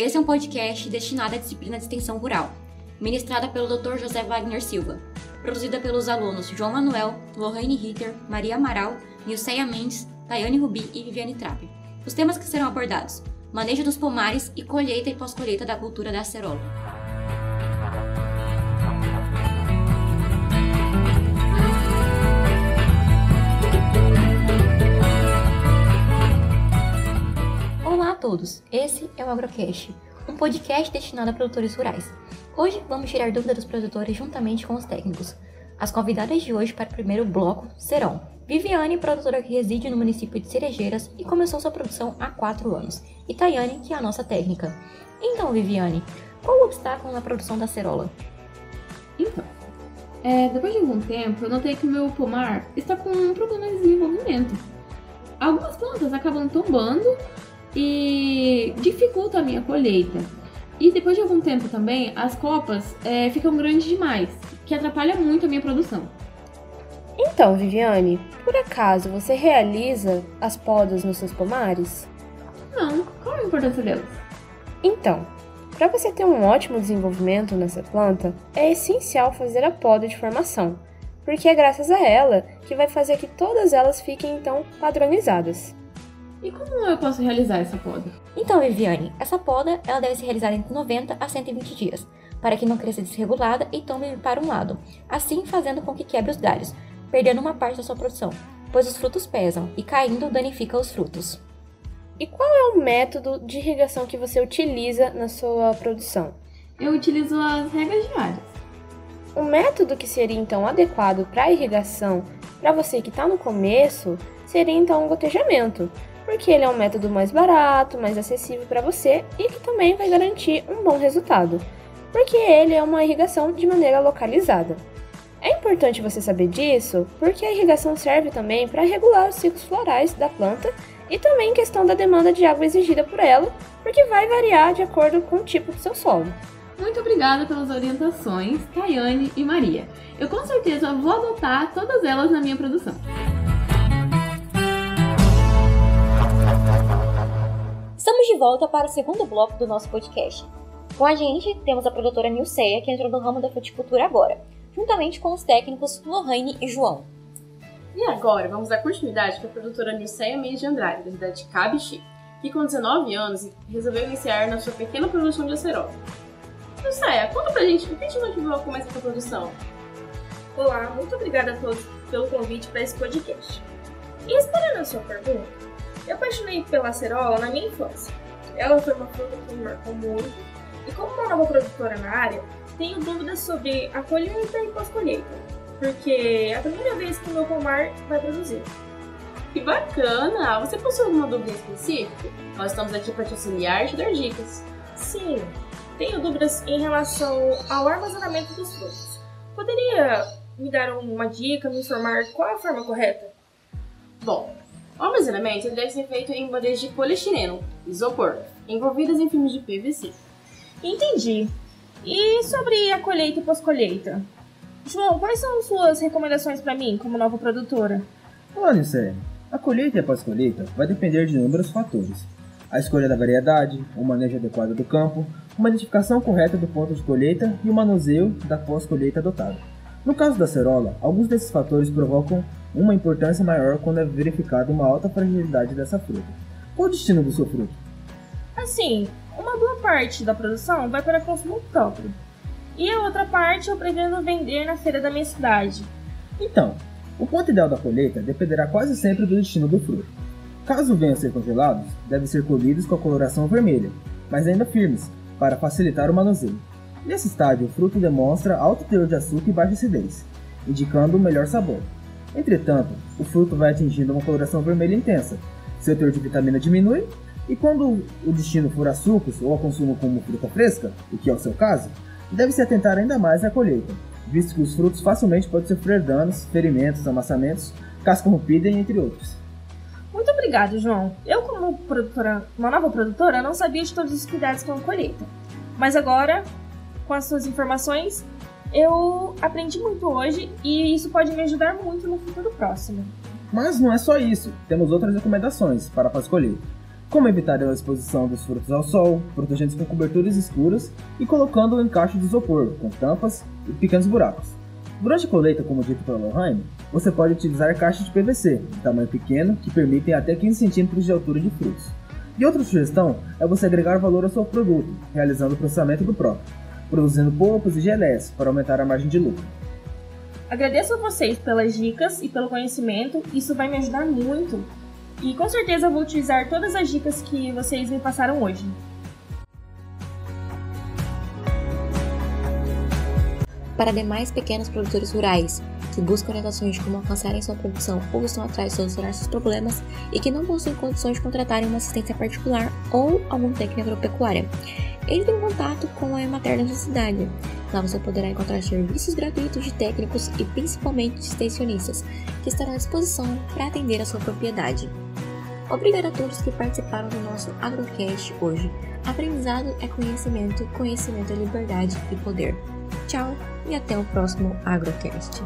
Esse é um podcast destinado à disciplina de extensão rural, ministrada pelo Dr. José Wagner Silva, produzida pelos alunos João Manuel, Lorraine Ritter, Maria Amaral, Nilceia Mendes, Tayane Rubi e Viviane Trapp. Os temas que serão abordados: manejo dos pomares e colheita e pós-colheita da cultura da acerola. Todos, esse é o AgroCast, um podcast destinado a produtores rurais. Hoje vamos tirar dúvidas dos produtores juntamente com os técnicos. As convidadas de hoje para o primeiro bloco serão Viviane, produtora que reside no município de Cerejeiras e começou sua produção há 4 anos, e Tayane, que é a nossa técnica. Então, Viviane, qual o obstáculo na produção da cerola? Então, é, depois de algum tempo, eu notei que meu pomar está com um problema de desenvolvimento. Algumas plantas acabam tombando e dificulta a minha colheita. E depois de algum tempo também, as copas é, ficam grandes demais, que atrapalha muito a minha produção. Então, Viviane, por acaso você realiza as podas nos seus pomares? Não, qual a importância delas? Então, para você ter um ótimo desenvolvimento nessa planta, é essencial fazer a poda de formação, porque é graças a ela que vai fazer que todas elas fiquem então padronizadas. E como eu posso realizar essa poda? Então, Viviane, essa poda ela deve ser realizada entre 90 a 120 dias, para que não cresça desregulada e tome para um lado, assim fazendo com que quebre os galhos, perdendo uma parte da sua produção, pois os frutos pesam e caindo danifica os frutos. E qual é o método de irrigação que você utiliza na sua produção? Eu utilizo as regas diárias. O método que seria então adequado para irrigação para você que está no começo seria então o gotejamento, porque ele é um método mais barato, mais acessível para você e que também vai garantir um bom resultado, porque ele é uma irrigação de maneira localizada. É importante você saber disso, porque a irrigação serve também para regular os ciclos florais da planta e também questão da demanda de água exigida por ela, porque vai variar de acordo com o tipo do seu solo. Muito obrigada pelas orientações, Tayane e Maria. Eu com certeza vou adotar todas elas na minha produção. De volta para o segundo bloco do nosso podcast. Com a gente temos a produtora Nilceia, que entrou no ramo da fruticultura agora, juntamente com os técnicos Lohane e João. E agora vamos dar continuidade para a produtora Nilceia Mendes de Andrade, da cidade de Cabixi, que com 19 anos resolveu iniciar na sua pequena produção de acerola. Nilceia, conta pra gente o que te motivou a começar essa produção? Olá, muito obrigada a todos pelo convite para esse podcast. E respondendo a sua pergunta, eu apaixonei pela acerola na minha infância. Ela foi uma fruta que me marcou muito, e como uma nova produtora na área, tenho dúvidas sobre a colheita e pós-colheita, porque é a primeira vez que o meu pomar vai produzir. Que bacana! Você possui alguma dúvida específica? Nós estamos aqui para te auxiliar e te dar dicas. Sim, tenho dúvidas em relação ao armazenamento dos frutos. Poderia me dar uma dica, me informar qual é a forma correta? Bom, o armazenamento deve ser feito em bandejas de poliestireno, isopor, envolvidas em filmes de PVC. Entendi. E sobre a colheita e pós-colheita? João, quais são suas recomendações para mim, como nova produtora? Olha, Sé, a colheita e a pós-colheita vai depender de inúmeros fatores. A escolha da variedade, o manejo adequado do campo, uma identificação correta do ponto de colheita e o manuseio da pós-colheita adotado. No caso da cerola, alguns desses fatores provocam uma importância maior quando é verificada uma alta fragilidade dessa fruta. Qual o destino do seu fruto? Assim, uma boa parte da produção vai para consumo próprio. E a outra parte eu pretendo vender na feira da minha cidade. Então, o ponto ideal da colheita dependerá quase sempre do destino do fruto. Caso venham a ser congelados, devem ser colhidos com a coloração vermelha, mas ainda firmes, para facilitar o manuseio. Nesse estágio, o fruto demonstra alto teor de açúcar e baixa acidez, indicando o melhor sabor. Entretanto, o fruto vai atingindo uma coloração vermelha intensa, seu teor de vitamina diminui, e quando o destino for a sucos ou a consumo como fruta fresca, o que é o seu caso, deve-se atentar ainda mais à colheita, visto que os frutos facilmente podem sofrer danos, ferimentos, amassamentos, casca rompida e entre outros. Muito obrigado, João. Eu, como produtora, uma nova produtora, não sabia de todos os cuidados com a colheita. Mas agora, com as suas informações, eu aprendi muito hoje e isso pode me ajudar muito no futuro próximo. Mas não é só isso, temos outras recomendações para a pós-colheita. como evitar a exposição dos frutos ao sol, protegendo-os com coberturas escuras e colocando em caixa de isopor, com tampas e pequenos buracos. Durante a colheita, como dito pela Lohane, você pode utilizar caixas de PVC, de tamanho pequeno, que permitem até 15 cm de altura de frutos. E outra sugestão é você agregar valor ao seu produto, realizando o processamento do próprio, produzindo polpas e geleias para aumentar a margem de lucro. Agradeço a vocês pelas dicas e pelo conhecimento, isso vai me ajudar muito. E com certeza vou utilizar todas as dicas que vocês me passaram hoje. Para demais pequenos produtores rurais que buscam orientações de como alcançarem sua produção ou estão atrás de solucionar seus problemas e que não possuem condições de contratarem uma assistência particular ou algum técnico agropecuária, entre em contato com a Emater da sua cidade. Lá você poderá encontrar serviços gratuitos de técnicos e principalmente de extensionistas que estarão à disposição para atender a sua propriedade. Obrigado a todos que participaram do nosso Agrocast hoje. Aprendizado é conhecimento, conhecimento é liberdade e poder. Tchau e até o próximo Agrocast.